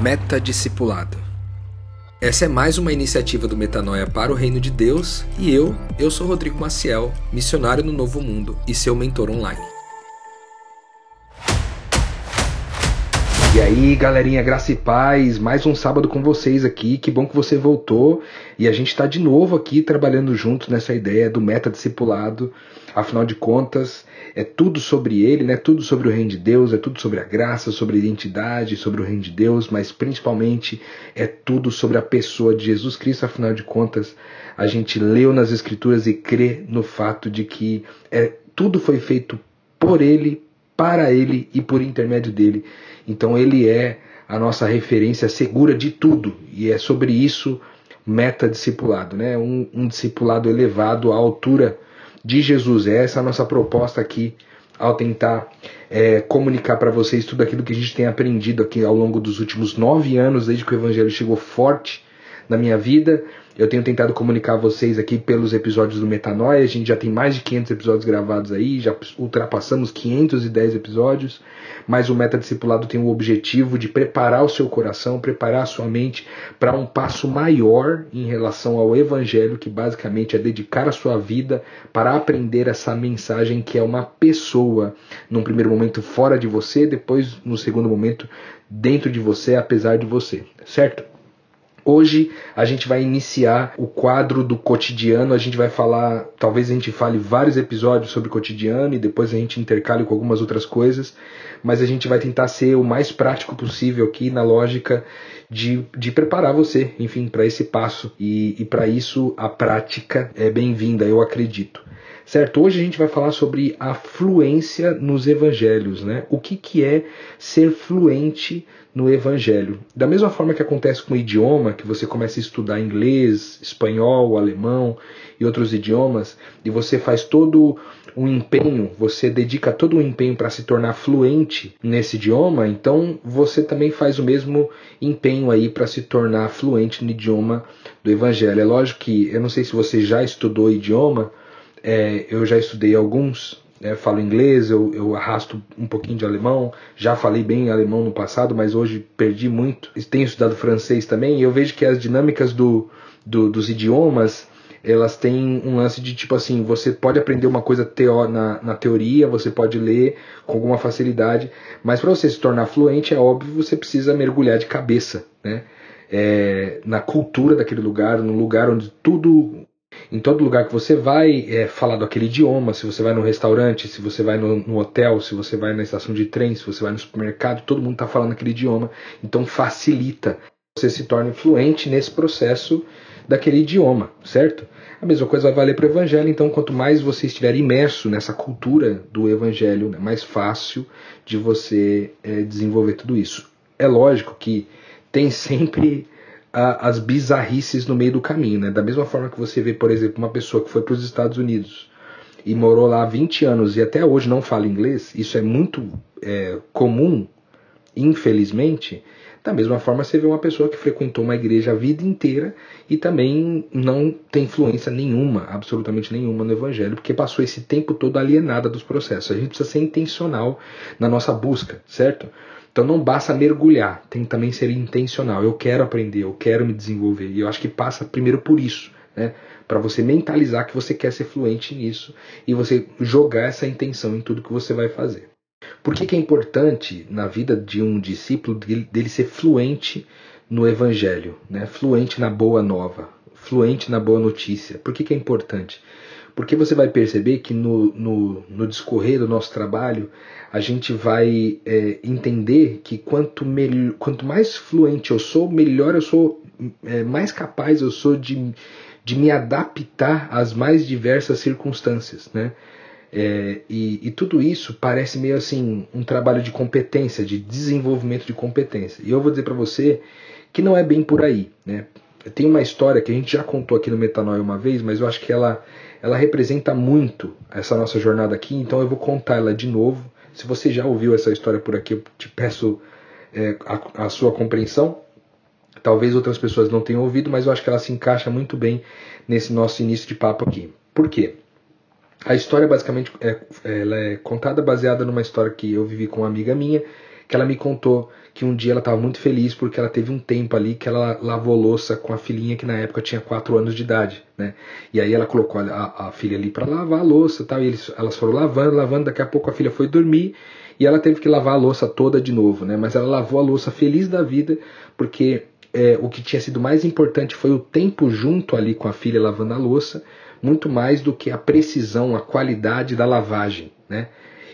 Meta Discipulado. Essa é mais uma iniciativa do Metanoia para o Reino de Deus e eu, eu sou Rodrigo Maciel, missionário no Novo Mundo e seu mentor online. E aí, galerinha, graça e paz, mais um sábado com vocês aqui. Que bom que você voltou e a gente está de novo aqui trabalhando juntos nessa ideia do meta discipulado. Afinal de contas, é tudo sobre ele, né? Tudo sobre o reino de Deus, é tudo sobre a graça, sobre a identidade, sobre o reino de Deus, mas principalmente é tudo sobre a pessoa de Jesus Cristo. Afinal de contas, a gente leu nas escrituras e crê no fato de que é, tudo foi feito por ele, para ele e por intermédio dele. Então ele é a nossa referência segura de tudo. E é sobre isso meta discipulado, né? Um, um discipulado elevado à altura de Jesus. É essa a nossa proposta aqui ao tentar é, comunicar para vocês tudo aquilo que a gente tem aprendido aqui ao longo dos últimos nove anos, desde que o Evangelho chegou forte na minha vida. Eu tenho tentado comunicar a vocês aqui pelos episódios do Metanoia. A gente já tem mais de 500 episódios gravados aí, já ultrapassamos 510 episódios. Mas o Metadiscipulado tem o objetivo de preparar o seu coração, preparar a sua mente para um passo maior em relação ao Evangelho, que basicamente é dedicar a sua vida para aprender essa mensagem que é uma pessoa, num primeiro momento fora de você, depois no segundo momento dentro de você, apesar de você, certo? Hoje a gente vai iniciar o quadro do cotidiano. A gente vai falar, talvez a gente fale vários episódios sobre cotidiano e depois a gente intercale com algumas outras coisas, mas a gente vai tentar ser o mais prático possível aqui na lógica de, de preparar você, enfim, para esse passo. E, e para isso a prática é bem-vinda, eu acredito. Certo? Hoje a gente vai falar sobre a fluência nos evangelhos, né? O que, que é ser fluente no evangelho. Da mesma forma que acontece com o idioma, que você começa a estudar inglês, espanhol, alemão e outros idiomas, e você faz todo um empenho, você dedica todo um empenho para se tornar fluente nesse idioma, então você também faz o mesmo empenho aí para se tornar fluente no idioma do evangelho. É lógico que eu não sei se você já estudou idioma, é, eu já estudei alguns, né, falo inglês, eu, eu arrasto um pouquinho de alemão, já falei bem alemão no passado, mas hoje perdi muito. Tenho estudado francês também e eu vejo que as dinâmicas do, do, dos idiomas elas têm um lance de tipo assim, você pode aprender uma coisa teo na, na teoria, você pode ler com alguma facilidade, mas para você se tornar fluente, é óbvio, você precisa mergulhar de cabeça, né? É, na cultura daquele lugar, no lugar onde tudo em todo lugar que você vai é falado aquele idioma, se você vai no restaurante, se você vai no, no, hotel, se você vai na estação de trem, se você vai no supermercado, todo mundo está falando aquele idioma. Então facilita você se torne fluente nesse processo daquele idioma, certo? A mesma coisa vai valer para o evangelho, então quanto mais você estiver imerso nessa cultura do evangelho, né, mais fácil de você é, desenvolver tudo isso. É lógico que tem sempre as bizarrices no meio do caminho, né? Da mesma forma que você vê, por exemplo, uma pessoa que foi para os Estados Unidos e morou lá 20 anos e até hoje não fala inglês, isso é muito é, comum, infelizmente. Da mesma forma, você vê uma pessoa que frequentou uma igreja a vida inteira e também não tem influência nenhuma, absolutamente nenhuma no evangelho, porque passou esse tempo todo alienada dos processos. A gente precisa ser intencional na nossa busca, certo? Então não basta mergulhar, tem que também ser intencional. Eu quero aprender, eu quero me desenvolver. E eu acho que passa primeiro por isso, né? Para você mentalizar que você quer ser fluente nisso e você jogar essa intenção em tudo que você vai fazer. Por que, que é importante na vida de um discípulo dele, ser fluente no evangelho, né? Fluente na boa nova, fluente na boa notícia. Por que, que é importante? Porque você vai perceber que no, no, no discorrer do nosso trabalho, a gente vai é, entender que quanto, melhor, quanto mais fluente eu sou, melhor eu sou, é, mais capaz eu sou de, de me adaptar às mais diversas circunstâncias. Né? É, e, e, tudo isso parece meio assim um trabalho de competência, de desenvolvimento de competência. E eu vou dizer para você que não é bem por aí. Né? Tem uma história que a gente já contou aqui no Metanoia uma vez, mas eu acho que ela ela representa muito essa nossa jornada aqui, então eu vou contar ela de novo. Se você já ouviu essa história por aqui, eu te peço é, a, a sua compreensão. Talvez outras pessoas não tenham ouvido, mas eu acho que ela se encaixa muito bem nesse nosso início de papo aqui. Por quê? A história basicamente é, ela é contada baseada numa história que eu vivi com uma amiga minha, que ela me contou que um dia ela estava muito feliz porque ela teve um tempo ali que ela lavou louça com a filhinha que na época tinha 4 anos de idade, né? E aí ela colocou a, a filha ali para lavar a louça, tal, e eles, elas foram lavando, lavando, daqui a pouco a filha foi dormir e ela teve que lavar a louça toda de novo, né? Mas ela lavou a louça feliz da vida porque é, o que tinha sido mais importante foi o tempo junto ali com a filha lavando a louça, muito mais do que a precisão, a qualidade da lavagem, né?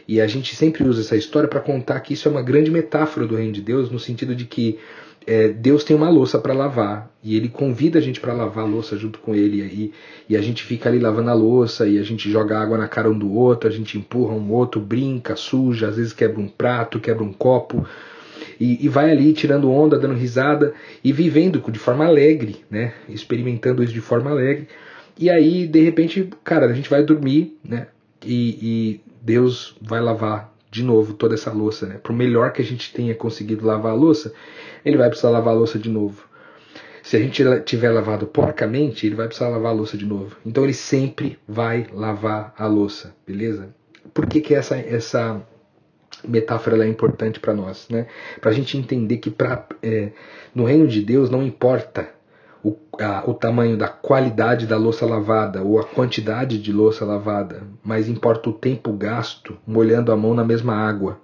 E a gente sempre usa essa história para contar que isso é uma grande metáfora do reino de Deus, no sentido de que é, Deus tem uma louça para lavar e Ele convida a gente para lavar a louça junto com Ele e, e a gente fica ali lavando a louça e a gente joga água na cara um do outro, a gente empurra um outro, brinca, suja, às vezes quebra um prato, quebra um copo e, e vai ali tirando onda, dando risada e vivendo de forma alegre, né? Experimentando isso de forma alegre. E aí, de repente, cara, a gente vai dormir, né? E, e Deus vai lavar de novo toda essa louça, né? Por melhor que a gente tenha conseguido lavar a louça, ele vai precisar lavar a louça de novo. Se a gente tiver lavado porcamente, ele vai precisar lavar a louça de novo. Então ele sempre vai lavar a louça, beleza? Por que, que essa, essa metáfora é importante para nós, né? Para a gente entender que pra, é, no reino de Deus não importa o, a, o tamanho da qualidade da louça lavada ou a quantidade de louça lavada, mas importa o tempo gasto molhando a mão na mesma água,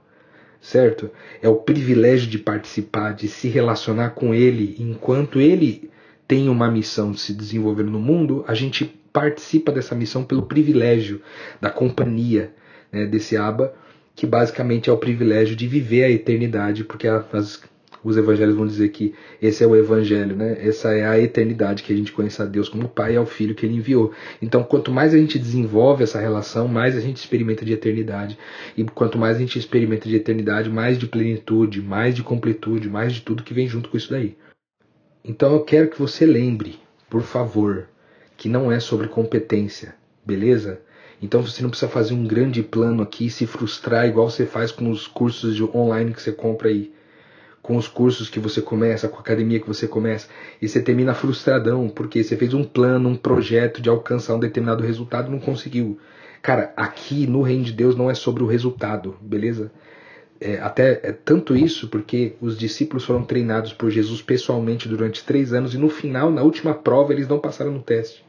certo? É o privilégio de participar, de se relacionar com Ele enquanto Ele tem uma missão de se desenvolver no mundo, a gente participa dessa missão pelo privilégio da companhia né, desse Aba que basicamente é o privilégio de viver a eternidade, porque as, os evangelhos vão dizer que esse é o evangelho, né? Essa é a eternidade que a gente conhece a Deus como Pai e ao Filho que Ele enviou. Então, quanto mais a gente desenvolve essa relação, mais a gente experimenta de eternidade. E quanto mais a gente experimenta de eternidade, mais de plenitude, mais de completude, mais de tudo que vem junto com isso daí. Então, eu quero que você lembre, por favor, que não é sobre competência, beleza? Então você não precisa fazer um grande plano aqui e se frustrar igual você faz com os cursos online que você compra aí. Com os cursos que você começa, com a academia que você começa, e você termina frustradão, porque você fez um plano, um projeto de alcançar um determinado resultado e não conseguiu. Cara, aqui no Reino de Deus não é sobre o resultado, beleza? É, até é tanto isso porque os discípulos foram treinados por Jesus pessoalmente durante três anos e no final, na última prova, eles não passaram no teste.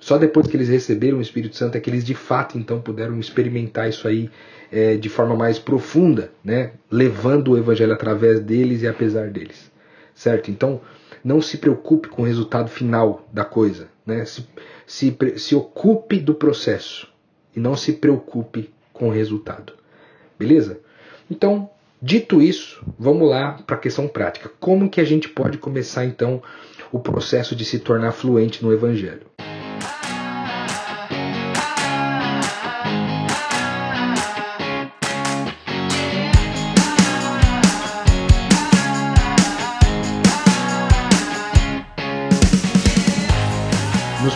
Só depois que eles receberam o Espírito Santo é que eles de fato então puderam experimentar isso aí é, de forma mais profunda, né? levando o Evangelho através deles e apesar deles. Certo? Então, não se preocupe com o resultado final da coisa. Né? Se, se, se ocupe do processo e não se preocupe com o resultado. Beleza? Então, dito isso, vamos lá para a questão prática. Como que a gente pode começar então o processo de se tornar fluente no Evangelho?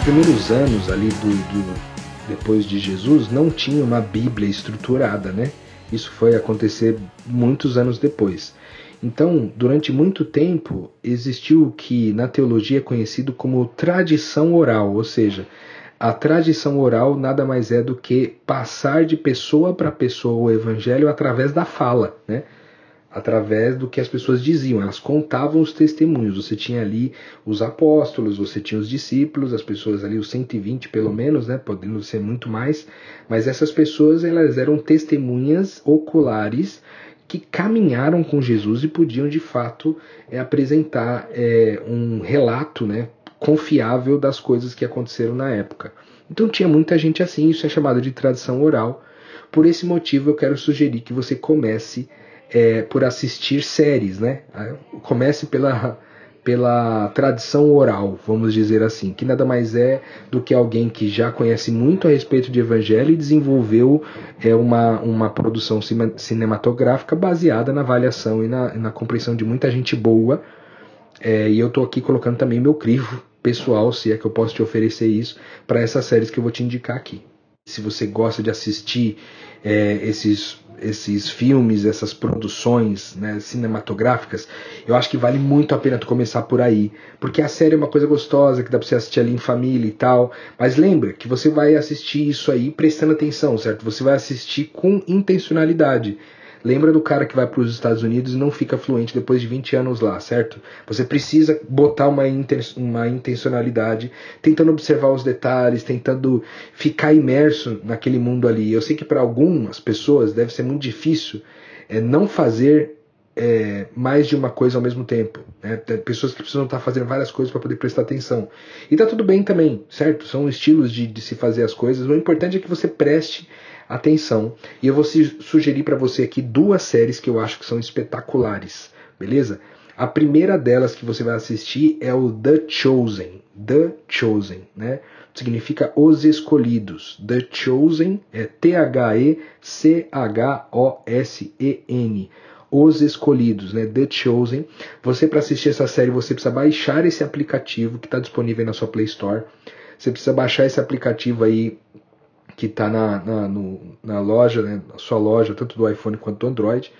Primeiros anos ali do, do, depois de Jesus não tinha uma Bíblia estruturada, né? Isso foi acontecer muitos anos depois. Então, durante muito tempo existiu o que na teologia é conhecido como tradição oral, ou seja, a tradição oral nada mais é do que passar de pessoa para pessoa o evangelho através da fala, né? Através do que as pessoas diziam, elas contavam os testemunhos. Você tinha ali os apóstolos, você tinha os discípulos, as pessoas ali, os 120 pelo menos, né, podendo ser muito mais, mas essas pessoas elas eram testemunhas oculares que caminharam com Jesus e podiam de fato é, apresentar é, um relato né, confiável das coisas que aconteceram na época. Então tinha muita gente assim, isso é chamado de tradição oral. Por esse motivo eu quero sugerir que você comece é, por assistir séries, né? Comece pela, pela tradição oral, vamos dizer assim, que nada mais é do que alguém que já conhece muito a respeito de evangelho e desenvolveu é, uma, uma produção cinematográfica baseada na avaliação e na, na compreensão de muita gente boa. É, e eu estou aqui colocando também meu crivo pessoal, se é que eu posso te oferecer isso, para essas séries que eu vou te indicar aqui. Se você gosta de assistir é, esses esses filmes, essas produções né, cinematográficas, eu acho que vale muito a pena tu começar por aí. Porque a série é uma coisa gostosa que dá pra você assistir ali em família e tal. Mas lembra que você vai assistir isso aí prestando atenção, certo? Você vai assistir com intencionalidade. Lembra do cara que vai para os Estados Unidos e não fica fluente depois de 20 anos lá, certo? Você precisa botar uma, uma intencionalidade, tentando observar os detalhes, tentando ficar imerso naquele mundo ali. Eu sei que para algumas pessoas deve ser muito difícil é, não fazer é, mais de uma coisa ao mesmo tempo. Né? Pessoas que precisam estar fazendo várias coisas para poder prestar atenção. E tá tudo bem também, certo? São estilos de, de se fazer as coisas. O importante é que você preste atenção. E eu vou sugerir para você aqui duas séries que eu acho que são espetaculares, beleza? A primeira delas que você vai assistir é o The Chosen. The Chosen, né? Significa Os Escolhidos. The Chosen é T-H-E-C-H-O-S-E-N. Os Escolhidos, né? The Chosen. Você para assistir essa série você precisa baixar esse aplicativo que está disponível na sua Play Store. Você precisa baixar esse aplicativo aí que está na, na, na, loja, né? na sua loja, tanto do iPhone quanto do Android.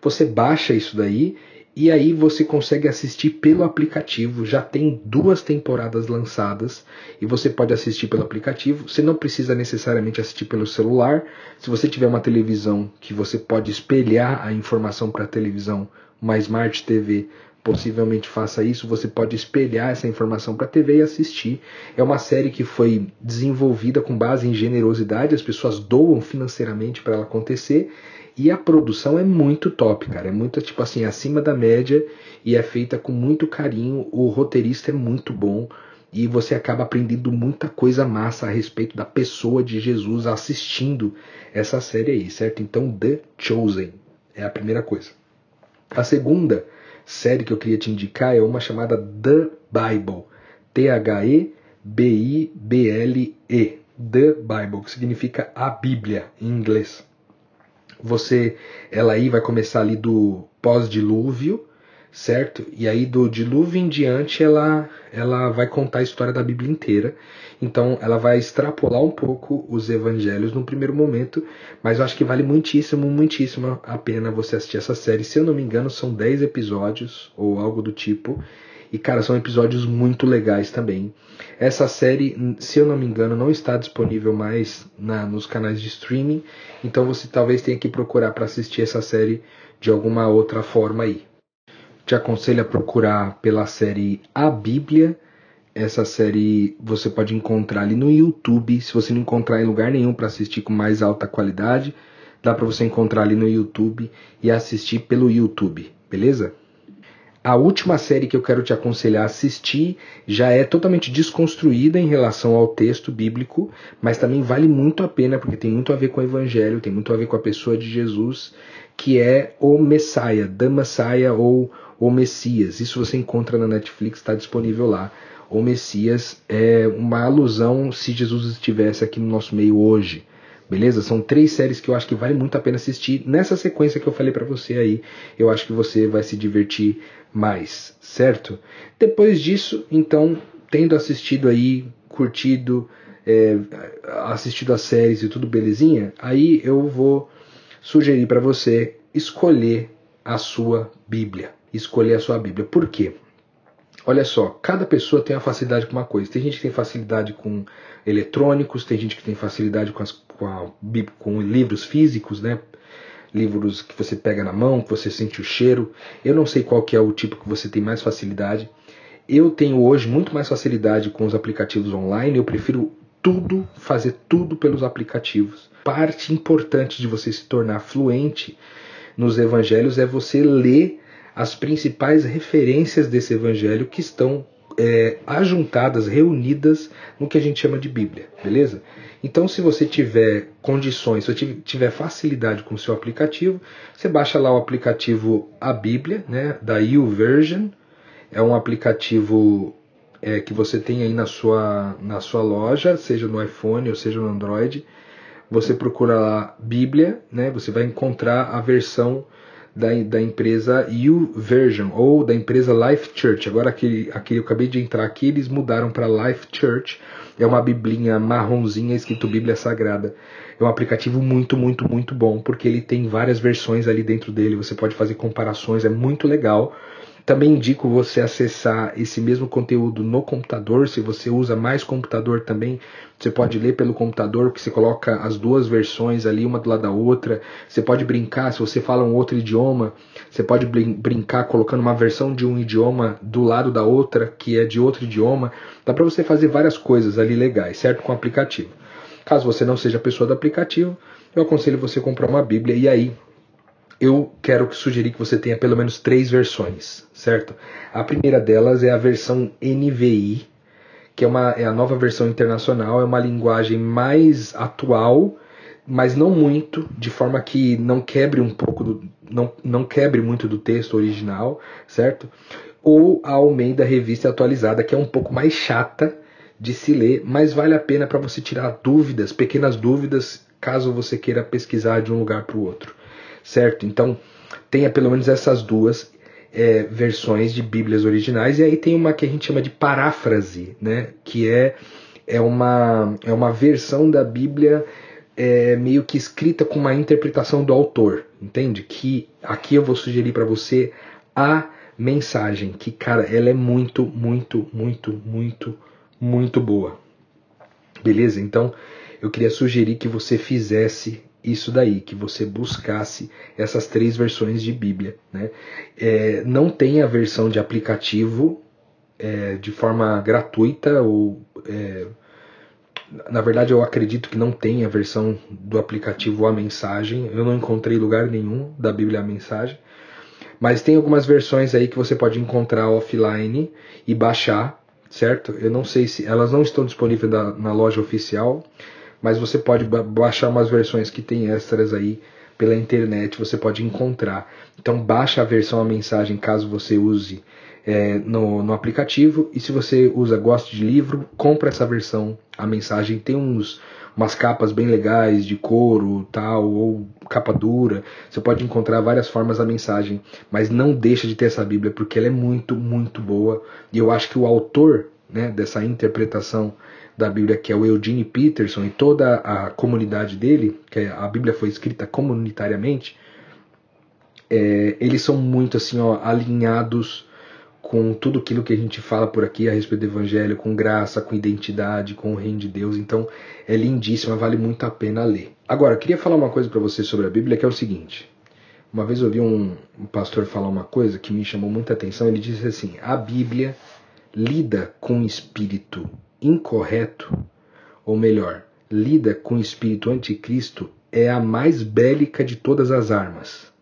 Você baixa isso daí e aí você consegue assistir pelo aplicativo. Já tem duas temporadas lançadas e você pode assistir pelo aplicativo. Você não precisa necessariamente assistir pelo celular. Se você tiver uma televisão que você pode espelhar a informação para a televisão, uma Smart TV possivelmente faça isso, você pode espelhar essa informação para a TV e assistir. É uma série que foi desenvolvida com base em generosidade, as pessoas doam financeiramente para ela acontecer e a produção é muito top, cara. É muito, tipo assim, acima da média e é feita com muito carinho. O roteirista é muito bom e você acaba aprendendo muita coisa massa a respeito da pessoa de Jesus assistindo essa série aí, certo? Então, The Chosen é a primeira coisa. A segunda série que eu queria te indicar é uma chamada The Bible. T-H-E-B-I-B-L-E. The Bible, que significa a Bíblia em inglês você ela aí vai começar ali do pós-dilúvio, certo? E aí do dilúvio em diante ela ela vai contar a história da Bíblia inteira. Então ela vai extrapolar um pouco os evangelhos no primeiro momento, mas eu acho que vale muitíssimo, muitíssimo a pena você assistir essa série. Se eu não me engano, são 10 episódios ou algo do tipo. E, cara, são episódios muito legais também. Essa série, se eu não me engano, não está disponível mais na, nos canais de streaming. Então você talvez tenha que procurar para assistir essa série de alguma outra forma aí. Te aconselho a procurar pela série A Bíblia. Essa série você pode encontrar ali no YouTube. Se você não encontrar em lugar nenhum para assistir com mais alta qualidade, dá para você encontrar ali no YouTube e assistir pelo YouTube, beleza? A última série que eu quero te aconselhar a assistir já é totalmente desconstruída em relação ao texto bíblico, mas também vale muito a pena porque tem muito a ver com o Evangelho, tem muito a ver com a pessoa de Jesus, que é o Messiah, The Messiah ou o Messias. Isso você encontra na Netflix, está disponível lá. O Messias é uma alusão se Jesus estivesse aqui no nosso meio hoje. Beleza? São três séries que eu acho que vale muito a pena assistir. Nessa sequência que eu falei para você aí, eu acho que você vai se divertir mais, certo? Depois disso, então, tendo assistido aí, curtido, é, assistido as séries e tudo belezinha, aí eu vou sugerir para você escolher a sua Bíblia. Escolher a sua Bíblia. Por quê? Olha só, cada pessoa tem uma facilidade com uma coisa. Tem gente que tem facilidade com eletrônicos, tem gente que tem facilidade com, as, com, a, com livros físicos, né? Livros que você pega na mão, que você sente o cheiro. Eu não sei qual que é o tipo que você tem mais facilidade. Eu tenho hoje muito mais facilidade com os aplicativos online. Eu prefiro tudo, fazer tudo pelos aplicativos. Parte importante de você se tornar fluente nos evangelhos é você ler as principais referências desse evangelho que estão é, ajuntadas, reunidas no que a gente chama de Bíblia, beleza? Então, se você tiver condições, se você tiver facilidade com o seu aplicativo, você baixa lá o aplicativo A Bíblia, né, da YouVersion. É um aplicativo é, que você tem aí na sua, na sua loja, seja no iPhone ou seja no Android. Você procura lá Bíblia, né, você vai encontrar a versão da, da empresa YouVersion ou da empresa Life Church. Agora aqui, aqui eu acabei de entrar aqui, eles mudaram para Life Church. É uma biblinha marronzinha escrito Bíblia Sagrada. É um aplicativo muito, muito, muito bom, porque ele tem várias versões ali dentro dele. Você pode fazer comparações, é muito legal. Também indico você acessar esse mesmo conteúdo no computador. Se você usa mais computador também, você pode ler pelo computador, que você coloca as duas versões ali, uma do lado da outra. Você pode brincar, se você fala um outro idioma, você pode brincar colocando uma versão de um idioma do lado da outra, que é de outro idioma. Dá para você fazer várias coisas ali legais, certo? Com o aplicativo. Caso você não seja pessoa do aplicativo, eu aconselho você comprar uma Bíblia e aí eu quero sugerir que você tenha pelo menos três versões, certo? A primeira delas é a versão NVI, que é, uma, é a nova versão internacional, é uma linguagem mais atual, mas não muito, de forma que não quebre um pouco do, não, não quebre muito do texto original, certo? Ou a Almeida Revista Atualizada, que é um pouco mais chata de se ler, mas vale a pena para você tirar dúvidas, pequenas dúvidas, caso você queira pesquisar de um lugar para o outro certo? Então, tenha pelo menos essas duas é, versões de Bíblias originais, e aí tem uma que a gente chama de paráfrase, né? Que é, é, uma, é uma versão da Bíblia é, meio que escrita com uma interpretação do autor, entende? Que aqui eu vou sugerir para você a mensagem, que, cara, ela é muito, muito, muito, muito, muito boa. Beleza? Então, eu queria sugerir que você fizesse isso daí, que você buscasse essas três versões de Bíblia. Né? É, não tem a versão de aplicativo é, de forma gratuita ou é, na verdade eu acredito que não tem a versão do aplicativo a mensagem. Eu não encontrei lugar nenhum da Bíblia a mensagem. Mas tem algumas versões aí que você pode encontrar offline e baixar, certo? Eu não sei se elas não estão disponíveis na, na loja oficial mas você pode baixar umas versões que tem extras aí pela internet, você pode encontrar. Então baixa a versão a mensagem caso você use é, no, no aplicativo e se você usa gosta de livro, compra essa versão a mensagem. Tem uns umas capas bem legais de couro, tal, ou capa dura. Você pode encontrar várias formas a mensagem, mas não deixa de ter essa Bíblia porque ela é muito, muito boa. E eu acho que o autor, né, dessa interpretação da Bíblia, que é o Eugene Peterson, e toda a comunidade dele, que é, a Bíblia foi escrita comunitariamente, é, eles são muito assim, ó, alinhados com tudo aquilo que a gente fala por aqui a respeito do Evangelho, com graça, com identidade, com o reino de Deus. Então é lindíssima, vale muito a pena ler. Agora, queria falar uma coisa para você sobre a Bíblia, que é o seguinte. Uma vez eu ouvi um, um pastor falar uma coisa que me chamou muita atenção. Ele disse assim: a Bíblia lida com o espírito incorreto, ou melhor, lida com o espírito anticristo, é a mais bélica de todas as armas.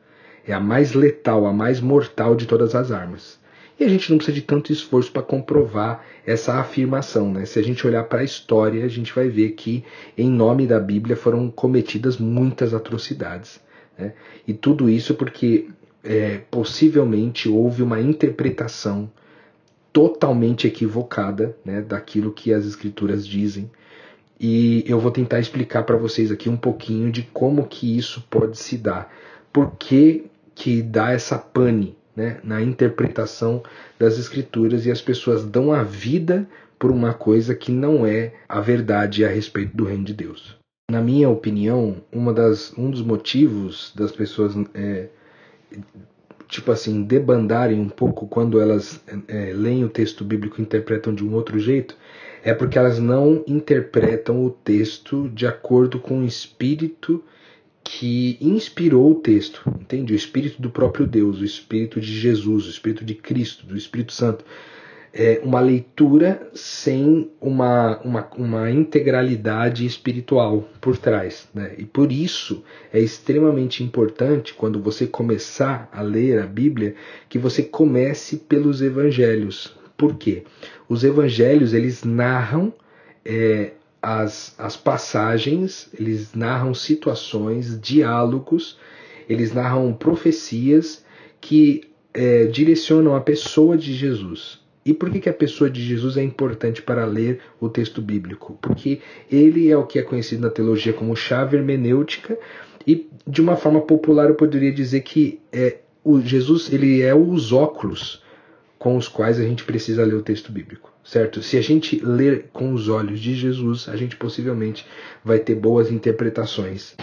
É a mais letal, a mais mortal de todas as armas. E a gente não precisa de tanto esforço para comprovar essa afirmação. Né? Se a gente olhar para a história, a gente vai ver que, em nome da Bíblia, foram cometidas muitas atrocidades. Né? E tudo isso porque é, possivelmente houve uma interpretação totalmente equivocada né, daquilo que as escrituras dizem. E eu vou tentar explicar para vocês aqui um pouquinho de como que isso pode se dar. Por que, que dá essa pane né, na interpretação das escrituras e as pessoas dão a vida por uma coisa que não é a verdade a respeito do reino de Deus. Na minha opinião, uma das, um dos motivos das pessoas é, tipo assim, debandarem um pouco quando elas é, leem o texto bíblico e interpretam de um outro jeito, é porque elas não interpretam o texto de acordo com o espírito que inspirou o texto, entende? O espírito do próprio Deus, o espírito de Jesus, o espírito de Cristo, do Espírito Santo é, uma leitura sem uma, uma, uma integralidade espiritual por trás. Né? E por isso é extremamente importante, quando você começar a ler a Bíblia, que você comece pelos evangelhos. Por quê? Os evangelhos eles narram é, as, as passagens, eles narram situações, diálogos, eles narram profecias que é, direcionam a pessoa de Jesus. E por que, que a pessoa de Jesus é importante para ler o texto bíblico? Porque ele é o que é conhecido na teologia como chave hermenêutica e de uma forma popular eu poderia dizer que é, o Jesus ele é os óculos com os quais a gente precisa ler o texto bíblico, certo? Se a gente ler com os olhos de Jesus, a gente possivelmente vai ter boas interpretações.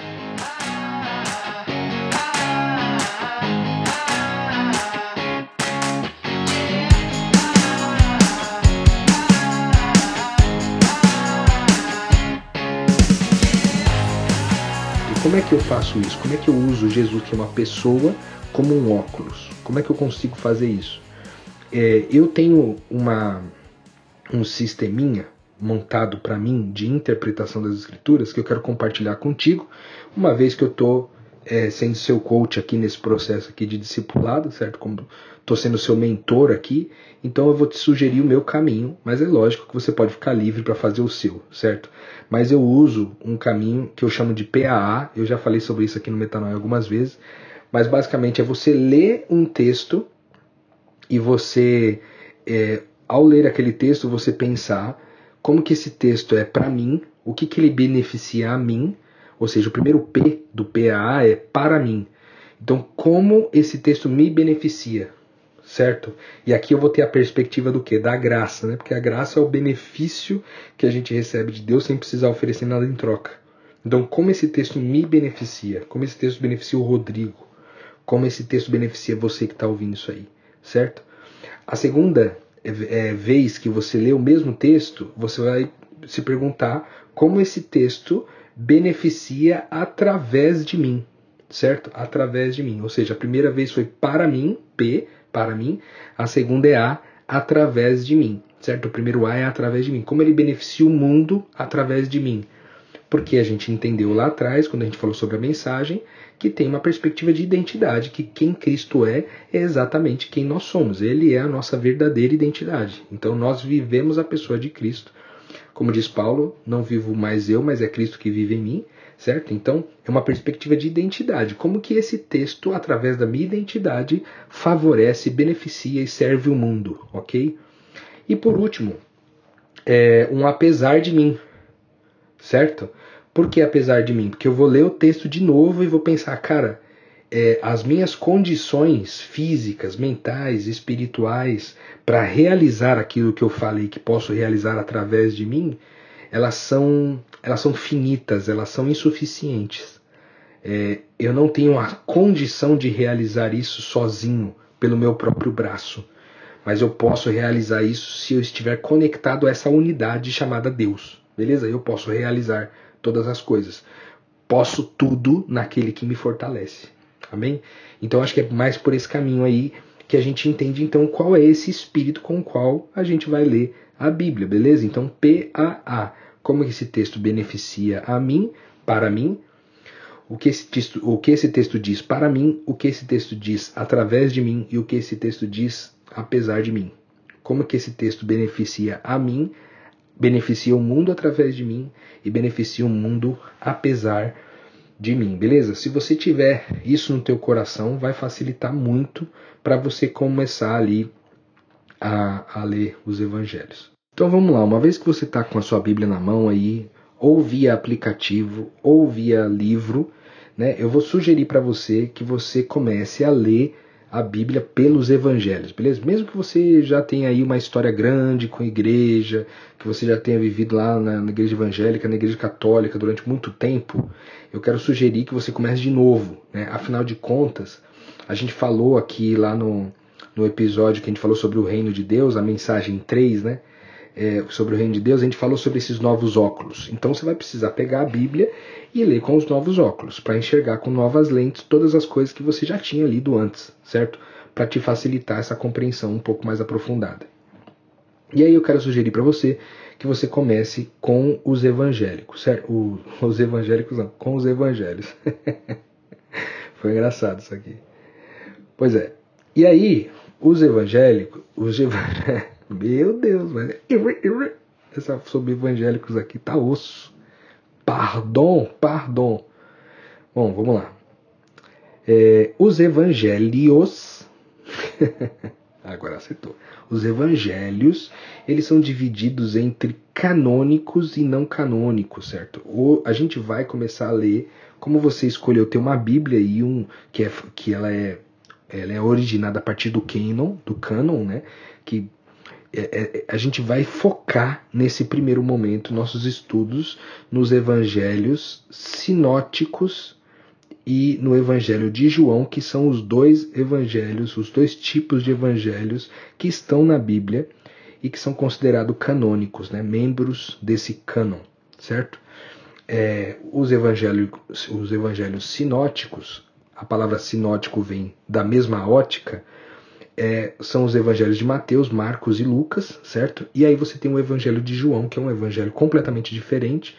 Que eu faço isso? Como é que eu uso Jesus, que é uma pessoa, como um óculos? Como é que eu consigo fazer isso? É, eu tenho uma, um sisteminha montado para mim de interpretação das escrituras que eu quero compartilhar contigo, uma vez que eu estou é, sendo seu coach aqui nesse processo aqui de discipulado, certo? Como estou sendo seu mentor aqui, então eu vou te sugerir o meu caminho, mas é lógico que você pode ficar livre para fazer o seu, certo? Mas eu uso um caminho que eu chamo de PAA, eu já falei sobre isso aqui no Metanoia algumas vezes, mas basicamente é você ler um texto e você, é, ao ler aquele texto, você pensar como que esse texto é para mim, o que, que ele beneficia a mim, ou seja, o primeiro P do PAA é para mim. Então, como esse texto me beneficia? certo? E aqui eu vou ter a perspectiva do que? Da graça, né? Porque a graça é o benefício que a gente recebe de Deus sem precisar oferecer nada em troca. Então, como esse texto me beneficia? Como esse texto beneficia o Rodrigo? Como esse texto beneficia você que está ouvindo isso aí, certo? A segunda é, é, vez que você lê o mesmo texto, você vai se perguntar como esse texto beneficia através de mim, certo? Através de mim. Ou seja, a primeira vez foi para mim, P, para mim, a segunda é A, através de mim, certo? O primeiro A é através de mim. Como ele beneficia o mundo através de mim? Porque a gente entendeu lá atrás, quando a gente falou sobre a mensagem, que tem uma perspectiva de identidade, que quem Cristo é é exatamente quem nós somos. Ele é a nossa verdadeira identidade. Então nós vivemos a pessoa de Cristo. Como diz Paulo, não vivo mais eu, mas é Cristo que vive em mim certo? Então, é uma perspectiva de identidade. Como que esse texto, através da minha identidade, favorece, beneficia e serve o mundo, ok? E por último, é um apesar de mim, certo? Por que apesar de mim? Porque eu vou ler o texto de novo e vou pensar, cara, é, as minhas condições físicas, mentais, espirituais para realizar aquilo que eu falei que posso realizar através de mim, elas são, elas são finitas, elas são insuficientes. É, eu não tenho a condição de realizar isso sozinho, pelo meu próprio braço. Mas eu posso realizar isso se eu estiver conectado a essa unidade chamada Deus. Beleza? Eu posso realizar todas as coisas. Posso tudo naquele que me fortalece. Amém? Então acho que é mais por esse caminho aí que a gente entende então qual é esse espírito com o qual a gente vai ler a Bíblia, beleza? Então, PAA. Como esse texto beneficia a mim, para mim, o que, esse texto, o que esse texto diz para mim, o que esse texto diz através de mim e o que esse texto diz apesar de mim. Como que esse texto beneficia a mim, beneficia o mundo através de mim e beneficia o mundo apesar de mim, beleza? Se você tiver isso no teu coração, vai facilitar muito para você começar ali a, a ler os evangelhos. Então vamos lá, uma vez que você está com a sua Bíblia na mão aí, ou via aplicativo, ou via livro, né, eu vou sugerir para você que você comece a ler a Bíblia pelos evangelhos, beleza? Mesmo que você já tenha aí uma história grande com a igreja, que você já tenha vivido lá na, na, igreja evangélica, na igreja católica durante muito tempo, eu quero sugerir que você comece de novo, né? Afinal de contas, a gente falou aqui lá no, no episódio que a gente falou sobre o reino de Deus, a mensagem 3, né? É, sobre o reino de Deus, a gente falou sobre esses novos óculos. Então você vai precisar pegar a Bíblia e ler com os novos óculos, para enxergar com novas lentes todas as coisas que você já tinha lido antes, certo? Para te facilitar essa compreensão um pouco mais aprofundada. E aí eu quero sugerir para você que você comece com os evangélicos, certo? O, os evangélicos não, com os evangelhos. Foi engraçado isso aqui. Pois é. E aí, os evangélicos, os evangélicos, meu Deus, mas essa sobre evangélicos aqui tá osso. Pardon, pardon. Bom, vamos lá. É, os evangelhos, agora acertou. Os evangelhos, eles são divididos entre canônicos e não canônicos, certo? Ou a gente vai começar a ler, como você escolheu ter uma Bíblia e um que é que ela é ela é originada a partir do canon, do canon, né? Que é, é, a gente vai focar nesse primeiro momento nossos estudos nos evangelhos sinóticos e no evangelho de João, que são os dois evangelhos, os dois tipos de evangelhos que estão na Bíblia e que são considerados canônicos, né? membros desse cânon, certo? é, os, evangelhos, os evangelhos sinóticos, a palavra sinótico vem da mesma ótica, é, são os evangelhos de Mateus, Marcos e Lucas, certo? E aí você tem o evangelho de João, que é um evangelho completamente diferente,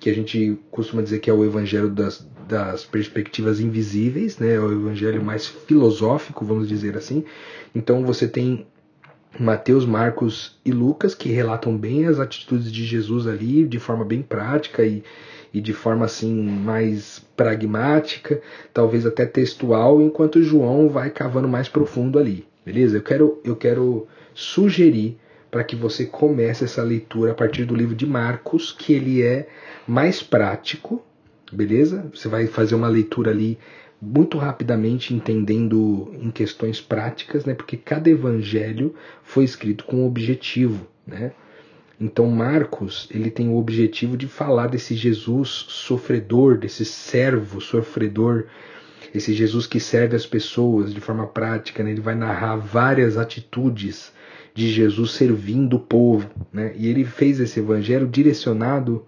que a gente costuma dizer que é o evangelho das, das perspectivas invisíveis, né? É o evangelho mais filosófico, vamos dizer assim. Então você tem Mateus, Marcos e Lucas que relatam bem as atitudes de Jesus ali de forma bem prática e, e de forma assim mais pragmática, talvez até textual, enquanto João vai cavando mais profundo ali, beleza? Eu quero eu quero sugerir para que você comece essa leitura a partir do livro de Marcos, que ele é mais prático, beleza? Você vai fazer uma leitura ali muito rapidamente entendendo em questões práticas, né? Porque cada evangelho foi escrito com um objetivo, né? Então Marcos, ele tem o objetivo de falar desse Jesus sofredor, desse servo sofredor, esse Jesus que serve as pessoas de forma prática, né? Ele vai narrar várias atitudes de Jesus servindo o povo, né? E ele fez esse evangelho direcionado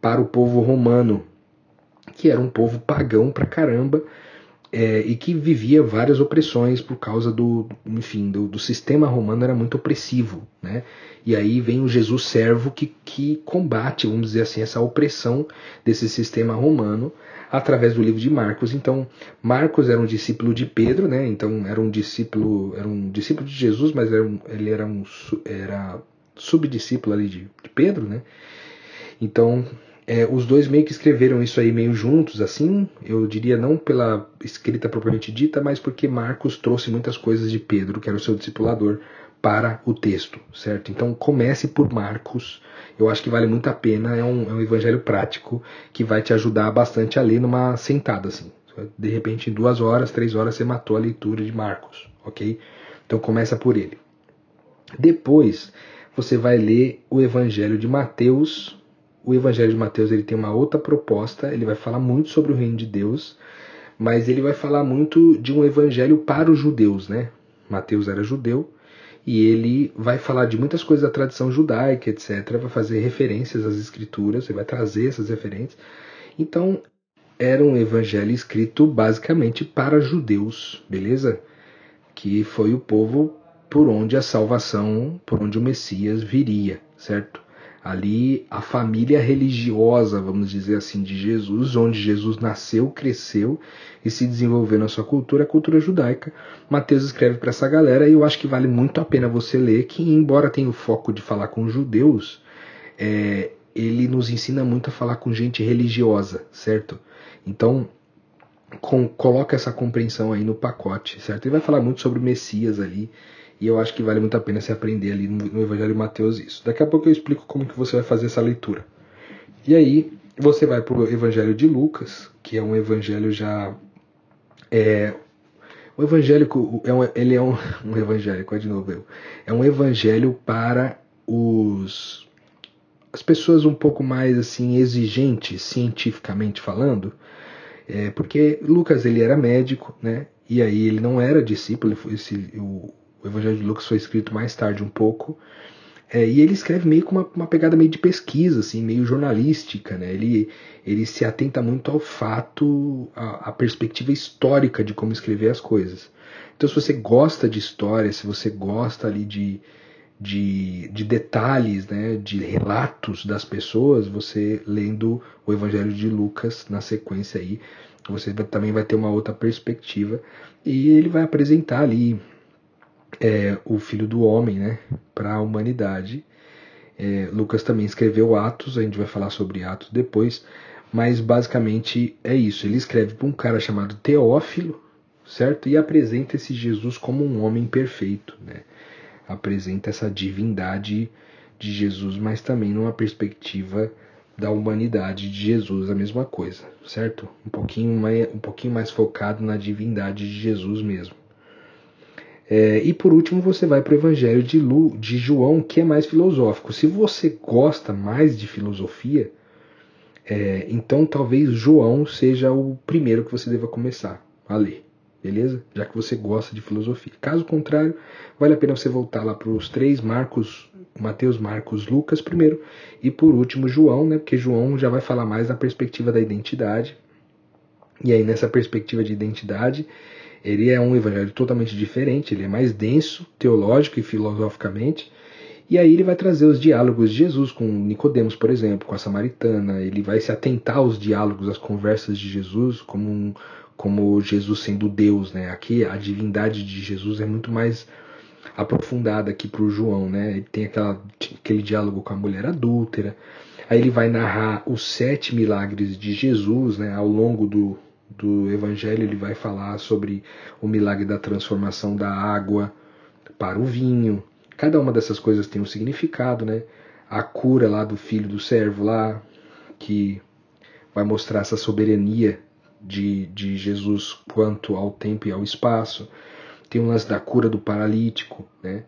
para o povo romano, que era um povo pagão pra caramba, é, e que vivia várias opressões por causa do, enfim, do, do, sistema romano era muito opressivo, né? E aí vem o Jesus servo que, que combate, vamos dizer assim, essa opressão desse sistema romano através do livro de Marcos. Então, Marcos era um discípulo de Pedro, né? Então era um discípulo, era um discípulo de Jesus, mas era um, ele era um era subdiscípulo ali de, de Pedro, né? Então é, os dois meio que escreveram isso aí meio juntos, assim, eu diria não pela escrita propriamente dita, mas porque Marcos trouxe muitas coisas de Pedro, que era o seu discipulador, para o texto, certo? Então comece por Marcos, eu acho que vale muito a pena, é um, é um evangelho prático que vai te ajudar bastante a ler numa sentada, assim. De repente, em duas horas, três horas, você matou a leitura de Marcos, ok? Então começa por ele. Depois, você vai ler o evangelho de Mateus, o Evangelho de Mateus ele tem uma outra proposta, ele vai falar muito sobre o reino de Deus, mas ele vai falar muito de um evangelho para os judeus, né? Mateus era judeu e ele vai falar de muitas coisas da tradição judaica, etc. Vai fazer referências às escrituras, ele vai trazer essas referências. Então, era um evangelho escrito basicamente para judeus, beleza? Que foi o povo por onde a salvação, por onde o Messias viria, certo? Ali a família religiosa, vamos dizer assim, de Jesus, onde Jesus nasceu, cresceu e se desenvolveu na sua cultura, a cultura judaica. Mateus escreve para essa galera e eu acho que vale muito a pena você ler, que embora tenha o foco de falar com judeus, é, ele nos ensina muito a falar com gente religiosa, certo? Então, com, coloca essa compreensão aí no pacote, certo? Ele vai falar muito sobre o Messias ali, e eu acho que vale muito a pena se aprender ali no, Evangelho de Mateus isso. Daqui a pouco eu explico como que você vai fazer essa leitura. E aí você vai para o Evangelho de Lucas, que é um evangelho já é, o evangélico é um, ele é um, um evangélico, é de novo eu. É um evangelho para os as pessoas um pouco mais assim exigentes cientificamente falando, é, porque Lucas ele era médico, né? E aí ele não era discípulo, esse, o, o Evangelho de Lucas foi escrito mais tarde um pouco. É, e ele escreve meio com uma, uma, pegada meio de pesquisa, assim, meio jornalística, né? Ele, ele se atenta muito ao fato, à, perspectiva histórica de como escrever as coisas. Então, se você gosta de história, se você gosta ali de, de, de detalhes, né, de relatos das pessoas, você lendo o Evangelho de Lucas na sequência aí, você também vai ter uma outra perspectiva. E ele vai apresentar ali é, o Filho do Homem né, para a humanidade. É, Lucas também escreveu Atos, a gente vai falar sobre Atos depois, mas basicamente é isso. Ele escreve para um cara chamado Teófilo, certo? E apresenta esse Jesus como um homem perfeito, né? Apresenta essa divindade de Jesus, mas também numa perspectiva da humanidade de Jesus, a mesma coisa, certo? Um pouquinho mais, um pouquinho mais focado na divindade de Jesus mesmo. É, e por último, você vai para o Evangelho de, Lu, de João, que é mais filosófico. Se você gosta mais de filosofia, é, então talvez João seja o primeiro que você deva começar a ler, beleza? Já que você gosta de filosofia. Caso contrário, vale a pena você voltar lá para os três, Marcos, Mateus, Marcos, Lucas primeiro e por último João, né? Porque João já vai falar mais da perspectiva da identidade. E aí nessa perspectiva de identidade, ele é um evangelho totalmente diferente, ele é mais denso, teológico e filosoficamente. E aí ele vai trazer os diálogos de Jesus com Nicodemos, por exemplo, com a samaritana, ele vai se atentar aos diálogos, às conversas de Jesus como um, como Jesus sendo Deus, né? Aqui a divindade de Jesus é muito mais aprofundada aqui para o João, né? Ele tem aquela, aquele diálogo com a mulher adúltera. Aí ele vai narrar os sete milagres de Jesus, né? Ao longo do, do Evangelho ele vai falar sobre o milagre da transformação da água para o vinho. Cada uma dessas coisas tem um significado, né? A cura lá do filho do servo lá, que vai mostrar essa soberania de, de Jesus quanto ao tempo e ao espaço. Tem um lance da cura do paralítico, né?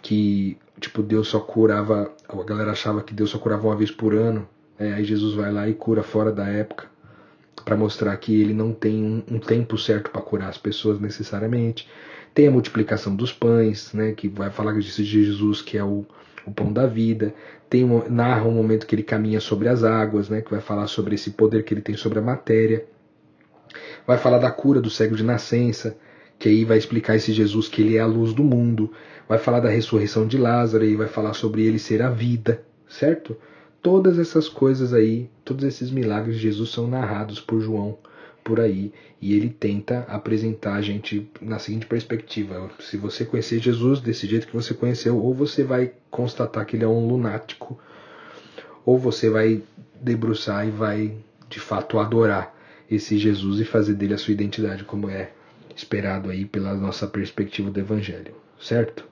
Que, tipo, Deus só curava. A galera achava que Deus só curava uma vez por ano. Né? Aí Jesus vai lá e cura fora da época. Para mostrar que ele não tem um, um tempo certo para curar as pessoas necessariamente. Tem a multiplicação dos pães, né? Que vai falar de Jesus, que é o, o pão da vida. Tem um, narra um momento que ele caminha sobre as águas, né? Que vai falar sobre esse poder que ele tem sobre a matéria. Vai falar da cura do cego de nascença que aí vai explicar esse Jesus que ele é a luz do mundo, vai falar da ressurreição de Lázaro e vai falar sobre ele ser a vida, certo? Todas essas coisas aí, todos esses milagres de Jesus são narrados por João por aí e ele tenta apresentar a gente na seguinte perspectiva: se você conhecer Jesus desse jeito que você conheceu, ou você vai constatar que ele é um lunático, ou você vai debruçar e vai de fato adorar esse Jesus e fazer dele a sua identidade como é esperado aí pela nossa perspectiva do Evangelho, certo?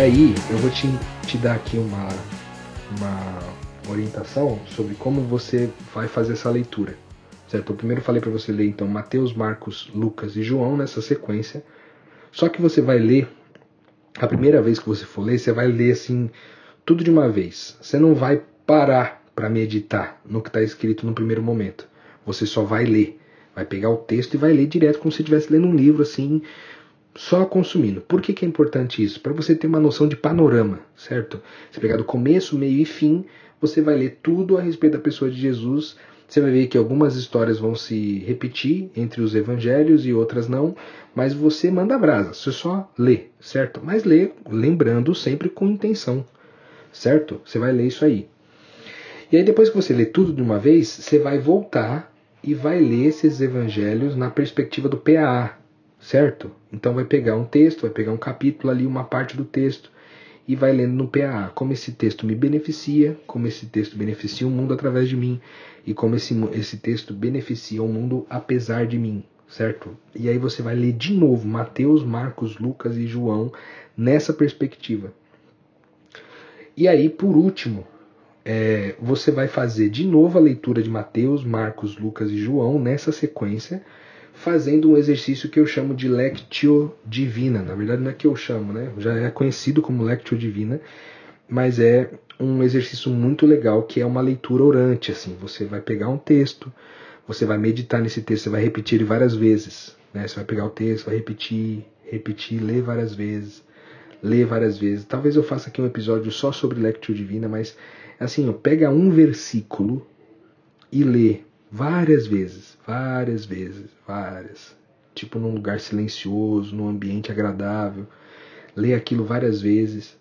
Aí, eu vou te, te dar aqui uma, uma orientação sobre como você vai fazer essa leitura. Certo? Eu primeiro falei para você ler então Mateus, Marcos, Lucas e João nessa sequência. Só que você vai ler a primeira vez que você for ler, você vai ler assim tudo de uma vez. Você não vai parar para meditar no que está escrito no primeiro momento. Você só vai ler, vai pegar o texto e vai ler direto como se estivesse lendo um livro assim, só consumindo. Por que, que é importante isso? Para você ter uma noção de panorama, certo? Você pegar do começo, meio e fim, você vai ler tudo a respeito da pessoa de Jesus você vai ver que algumas histórias vão se repetir entre os evangelhos e outras não, mas você manda brasa, você só lê, certo? Mas lê lembrando sempre com intenção, certo? Você vai ler isso aí. E aí depois que você lê tudo de uma vez, você vai voltar e vai ler esses evangelhos na perspectiva do PAA, certo? Então vai pegar um texto, vai pegar um capítulo ali, uma parte do texto e vai lendo no PAA como esse texto me beneficia, como esse texto beneficia o mundo através de mim e como esse, esse texto beneficia o mundo apesar de mim, certo? E aí você vai ler de novo Mateus, Marcos, Lucas e João nessa perspectiva. E aí, por último, é, você vai fazer de novo a leitura de Mateus, Marcos, Lucas e João nessa sequência fazendo um exercício que eu chamo de Lectio Divina. Na verdade, não é que eu chamo, né? Já é conhecido como Lectio Divina, mas é um exercício muito legal que é uma leitura orante. Assim, você vai pegar um texto, você vai meditar nesse texto, você vai repetir ele várias vezes. Né? Você vai pegar o texto, vai repetir, repetir, ler várias vezes, ler várias vezes. Talvez eu faça aqui um episódio só sobre Lectio Divina, mas assim, ó, pega um versículo e lê Várias vezes, várias vezes, várias. Tipo num lugar silencioso, num ambiente agradável. Lê aquilo várias vezes.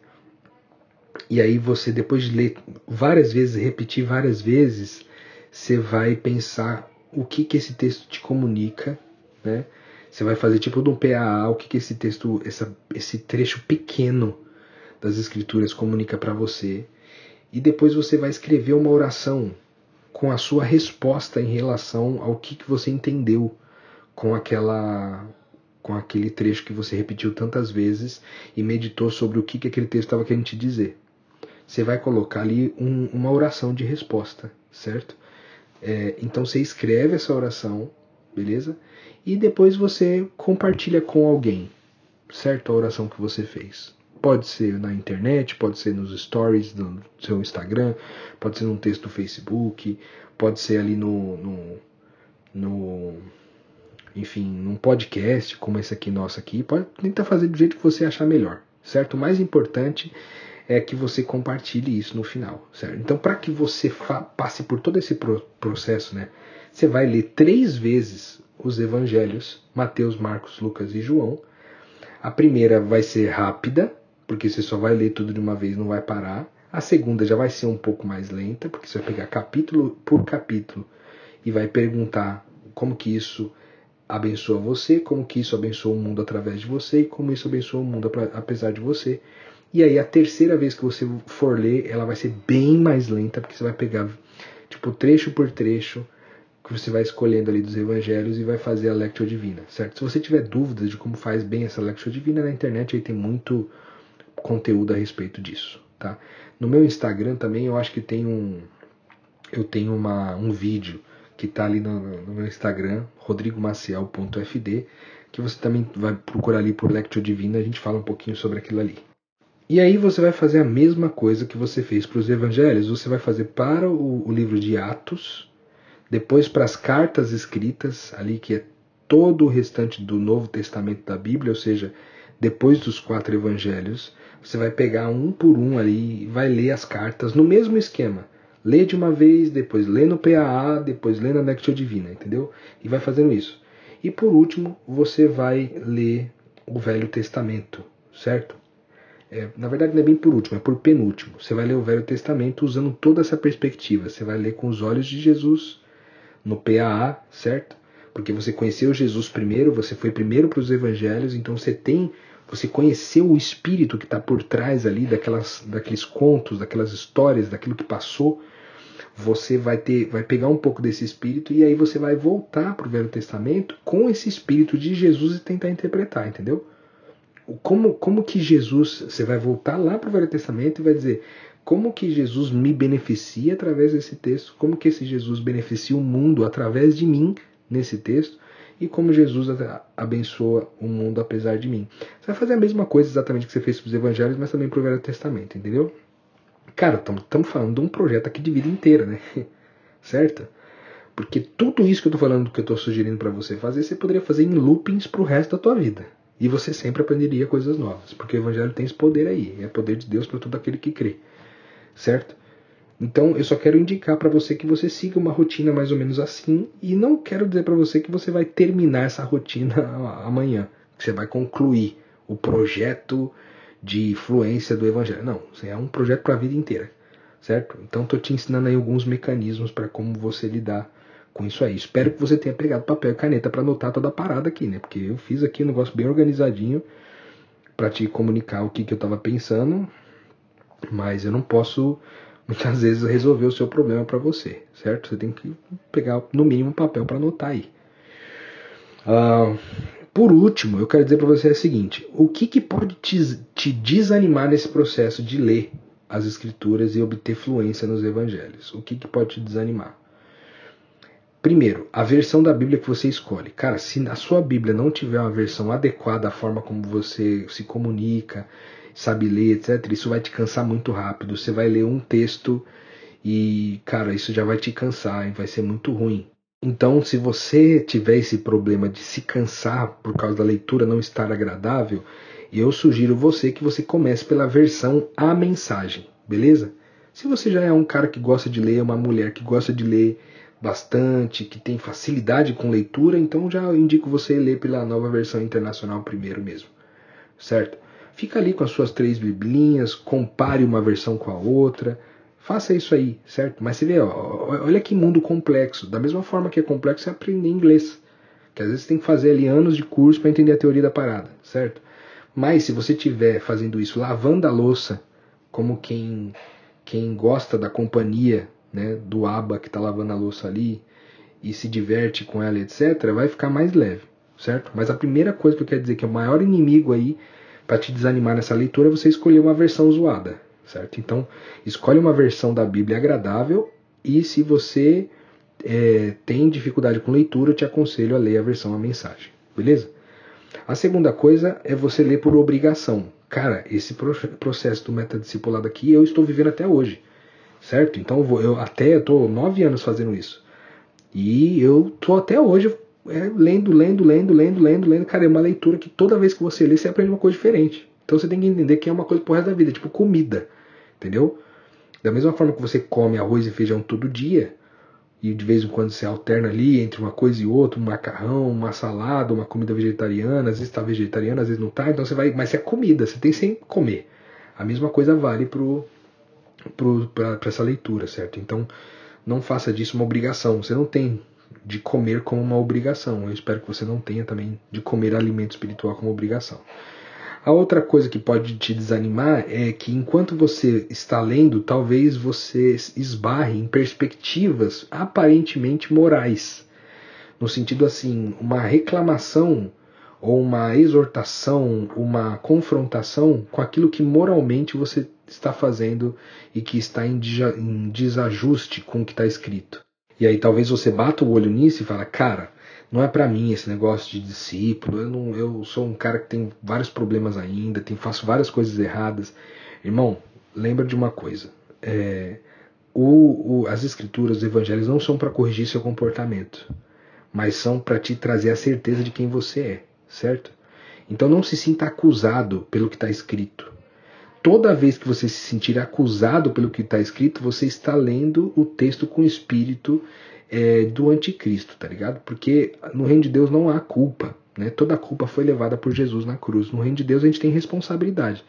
E aí você, depois de ler várias vezes, repetir várias vezes, você vai pensar o que, que esse texto te comunica, né? Você vai fazer tipo de um PAA, o que, que esse texto, essa, esse trecho pequeno das escrituras comunica para você. E depois você vai escrever uma oração com a sua resposta em relação ao que, que você entendeu com aquela com aquele trecho que você repetiu tantas vezes e meditou sobre o que, que aquele texto estava querendo te dizer. Você vai colocar ali um, uma oração de resposta, certo? É, então você escreve essa oração, beleza? E depois você compartilha com alguém, certo? A oração que você fez. Pode ser na internet, pode ser nos stories do seu Instagram, pode ser num texto do Facebook, pode ser ali no, no, no enfim, num podcast como esse aqui nosso aqui. Pode tentar fazer do jeito que você achar melhor, certo? O mais importante é que você compartilhe isso no final, certo? Então, para que você passe por todo esse pro processo, né? Você vai ler três vezes os evangelhos, Mateus, Marcos, Lucas e João. A primeira vai ser rápida, porque você só vai ler tudo de uma vez, não vai parar. A segunda já vai ser um pouco mais lenta, porque você vai pegar capítulo por capítulo e vai perguntar como que isso abençoa você, como que isso abençoa o mundo através de você e como isso abençoa o mundo apesar de você. E aí a terceira vez que você for ler, ela vai ser bem mais lenta, porque você vai pegar tipo trecho por trecho que você vai escolhendo ali dos evangelhos e vai fazer a Lectio Divina, certo? Se você tiver dúvidas de como faz bem essa Lectio Divina na internet, aí tem muito conteúdo a respeito disso, tá? No meu Instagram também eu acho que tem um eu tenho uma, um vídeo que está ali no, no, meu Instagram, rodrigomaciel.fd, que você também vai procurar ali por Lectio Divina, a gente fala um pouquinho sobre aquilo ali. E aí você vai fazer a mesma coisa que você fez para os evangelhos, você vai fazer para o, o livro de Atos, depois para as cartas escritas, ali que é todo o restante do Novo Testamento da Bíblia, ou seja, depois dos quatro evangelhos, você vai pegar um por um ali vai ler as cartas no mesmo esquema. Lê de uma vez, depois lê no PAA, depois lê na Lectio Divina, entendeu? E vai fazendo isso. E por último, você vai ler o Velho Testamento, certo? É, na verdade, não é bem por último, é por penúltimo. Você vai ler o Velho Testamento usando toda essa perspectiva. Você vai ler com os olhos de Jesus, no PAA, certo? Porque você conheceu Jesus primeiro, você foi primeiro para os evangelhos, então você tem, você conheceu o espírito que está por trás ali daquelas, daqueles contos, daquelas histórias, daquilo que passou. Você vai ter, vai pegar um pouco desse espírito e aí você vai voltar para o Velho Testamento com esse espírito de Jesus e tentar interpretar, entendeu? Como, como que Jesus, você vai voltar lá para o Velho Testamento e vai dizer, como que Jesus me beneficia através desse texto, como que esse Jesus beneficia o mundo através de mim nesse texto e como Jesus abençoa o mundo apesar de mim. Você vai fazer a mesma coisa exatamente que você fez para os evangelhos, mas também para o Velho Testamento, entendeu? Cara, estamos falando de um projeto aqui de vida inteira, né? certo? Porque tudo isso que eu estou falando, que eu estou sugerindo para você fazer, você poderia fazer em loopings para o resto da tua vida. E você sempre aprenderia coisas novas, porque o evangelho tem esse poder aí, é poder de Deus para todo aquele que crê certo? Então eu só quero indicar para você que você siga uma rotina mais ou menos assim e não quero dizer para você que você vai terminar essa rotina amanhã, que você vai concluir o projeto de influência do evangelho. Não, é um projeto para a vida inteira, certo? Então estou te ensinando aí alguns mecanismos para como você lidar com isso aí. Espero que você tenha pegado papel e caneta para anotar toda a parada aqui, né? Porque eu fiz aqui um negócio bem organizadinho para te comunicar o que, que eu estava pensando mas eu não posso muitas vezes resolver o seu problema para você, certo? Você tem que pegar no mínimo um papel para anotar aí. Uh, por último, eu quero dizer para você o seguinte: o que, que pode te, te desanimar nesse processo de ler as escrituras e obter fluência nos evangelhos? O que, que pode te desanimar? Primeiro, a versão da Bíblia que você escolhe. Cara, se a sua Bíblia não tiver uma versão adequada à forma como você se comunica sabe ler, etc., isso vai te cansar muito rápido. Você vai ler um texto e, cara, isso já vai te cansar e vai ser muito ruim. Então, se você tiver esse problema de se cansar por causa da leitura não estar agradável, eu sugiro você que você comece pela versão A Mensagem, beleza? Se você já é um cara que gosta de ler, uma mulher que gosta de ler bastante, que tem facilidade com leitura, então já indico você ler pela nova versão internacional primeiro mesmo, certo? Fica ali com as suas três biblinhas, compare uma versão com a outra. Faça isso aí, certo? Mas você vê, ó, olha que mundo complexo. Da mesma forma que é complexo você aprender inglês. Que às vezes você tem que fazer ali anos de curso para entender a teoria da parada, certo? Mas se você estiver fazendo isso lavando a louça, como quem, quem gosta da companhia né, do aba que está lavando a louça ali e se diverte com ela, etc., vai ficar mais leve, certo? Mas a primeira coisa que eu quero dizer que é o maior inimigo aí para te desanimar nessa leitura, você escolher uma versão zoada, certo? Então, escolhe uma versão da Bíblia agradável e se você é, tem dificuldade com leitura, eu te aconselho a ler a versão a mensagem, beleza? A segunda coisa é você ler por obrigação. Cara, esse processo do metadiscipulado aqui eu estou vivendo até hoje, certo? Então eu, vou, eu até estou nove anos fazendo isso. E eu tô até hoje é, lendo, lendo, lendo, lendo, lendo, lendo. Cara, é uma leitura que toda vez que você lê, você aprende uma coisa diferente. Então você tem que entender que é uma coisa pro resto da vida, tipo comida, entendeu? Da mesma forma que você come arroz e feijão todo dia, e de vez em quando você alterna ali entre uma coisa e outra, um macarrão, uma salada, uma comida vegetariana, às vezes está vegetariana, às vezes não está, então você vai, mas é comida, você tem sem comer. A mesma coisa vale pro, pro, para essa leitura, certo? Então não faça disso uma obrigação. Você não tem de comer como uma obrigação. Eu espero que você não tenha também de comer alimento espiritual como obrigação. A outra coisa que pode te desanimar é que enquanto você está lendo, talvez você esbarre em perspectivas aparentemente morais. No sentido assim, uma reclamação ou uma exortação, uma confrontação com aquilo que moralmente você está fazendo e que está em desajuste com o que está escrito. E aí talvez você bata o olho nisso e fala, cara, não é para mim esse negócio de discípulo. Eu, não, eu sou um cara que tem vários problemas ainda, tem, faço várias coisas erradas. Irmão, lembra de uma coisa. É, o, o, as escrituras, os evangelhos não são para corrigir seu comportamento, mas são para te trazer a certeza de quem você é, certo? Então não se sinta acusado pelo que está escrito. Toda vez que você se sentir acusado pelo que está escrito, você está lendo o texto com espírito é, do anticristo, tá ligado? Porque no reino de Deus não há culpa, né? Toda a culpa foi levada por Jesus na cruz. No reino de Deus a gente tem responsabilidade.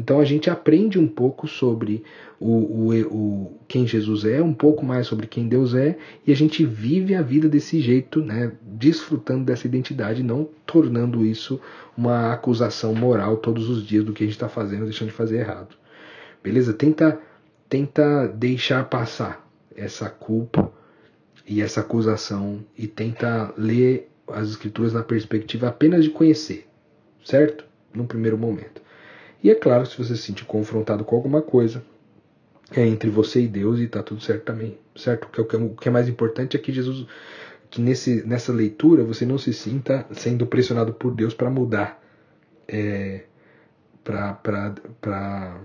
Então a gente aprende um pouco sobre o, o, o, quem Jesus é, um pouco mais sobre quem Deus é, e a gente vive a vida desse jeito, né, desfrutando dessa identidade, não tornando isso uma acusação moral todos os dias do que a gente está fazendo, deixando de fazer errado. Beleza? Tenta, tenta deixar passar essa culpa e essa acusação e tenta ler as escrituras na perspectiva apenas de conhecer, certo? No primeiro momento. E é claro, se você se sentir confrontado com alguma coisa, é entre você e Deus e está tudo certo também, certo? Que, é, o que é mais importante é que Jesus, que nesse, nessa leitura você não se sinta sendo pressionado por Deus para mudar, é, para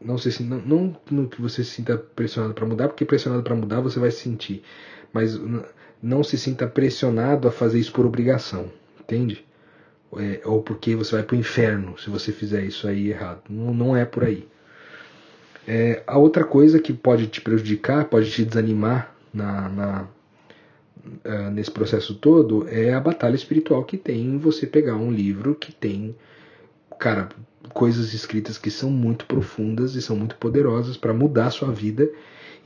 não sei se não, não no que você se sinta pressionado para mudar, porque pressionado para mudar você vai se sentir, mas não se sinta pressionado a fazer isso por obrigação, entende? É, ou porque você vai para o inferno se você fizer isso aí errado. Não, não é por aí. É, a outra coisa que pode te prejudicar, pode te desanimar na, na uh, nesse processo todo é a batalha espiritual que tem em você pegar um livro que tem, cara, coisas escritas que são muito profundas e são muito poderosas para mudar a sua vida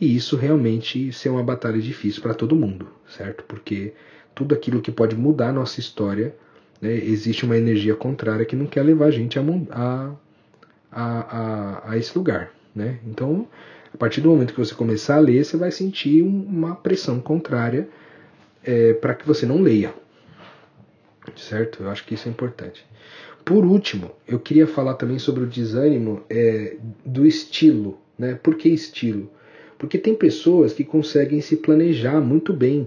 e isso realmente ser uma batalha difícil para todo mundo, certo? Porque tudo aquilo que pode mudar a nossa história, né, existe uma energia contrária que não quer levar a gente a, a, a, a esse lugar, né? Então, a partir do momento que você começar a ler, você vai sentir uma pressão contrária é, para que você não leia, certo? Eu acho que isso é importante. Por último, eu queria falar também sobre o desânimo é, do estilo. Né? Por que estilo? Porque tem pessoas que conseguem se planejar muito bem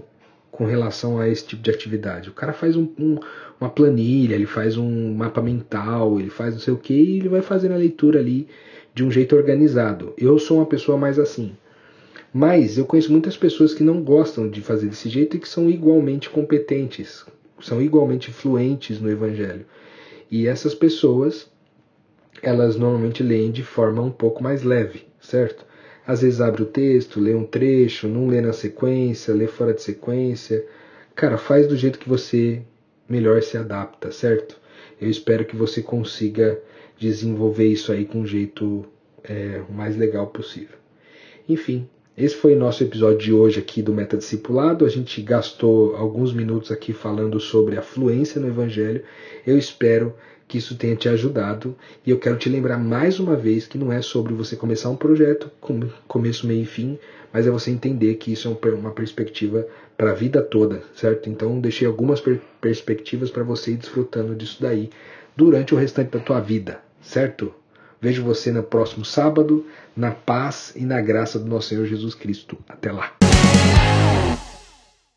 com relação a esse tipo de atividade. O cara faz um, um, uma planilha, ele faz um mapa mental, ele faz não sei o que e ele vai fazendo a leitura ali de um jeito organizado. Eu sou uma pessoa mais assim. Mas eu conheço muitas pessoas que não gostam de fazer desse jeito e que são igualmente competentes, são igualmente fluentes no evangelho. E essas pessoas, elas normalmente leem de forma um pouco mais leve, certo? Às vezes abre o texto, lê um trecho, não lê na sequência, lê fora de sequência. Cara, faz do jeito que você melhor se adapta, certo? Eu espero que você consiga desenvolver isso aí com um jeito é, o mais legal possível. Enfim, esse foi o nosso episódio de hoje aqui do Metadiscipulado. A gente gastou alguns minutos aqui falando sobre a fluência no Evangelho. Eu espero que isso tenha te ajudado. E eu quero te lembrar mais uma vez que não é sobre você começar um projeto com começo, meio e fim, mas é você entender que isso é uma perspectiva para a vida toda, certo? Então deixei algumas per perspectivas para você ir desfrutando disso daí durante o restante da tua vida, certo? Vejo você no próximo sábado, na paz e na graça do nosso Senhor Jesus Cristo. Até lá.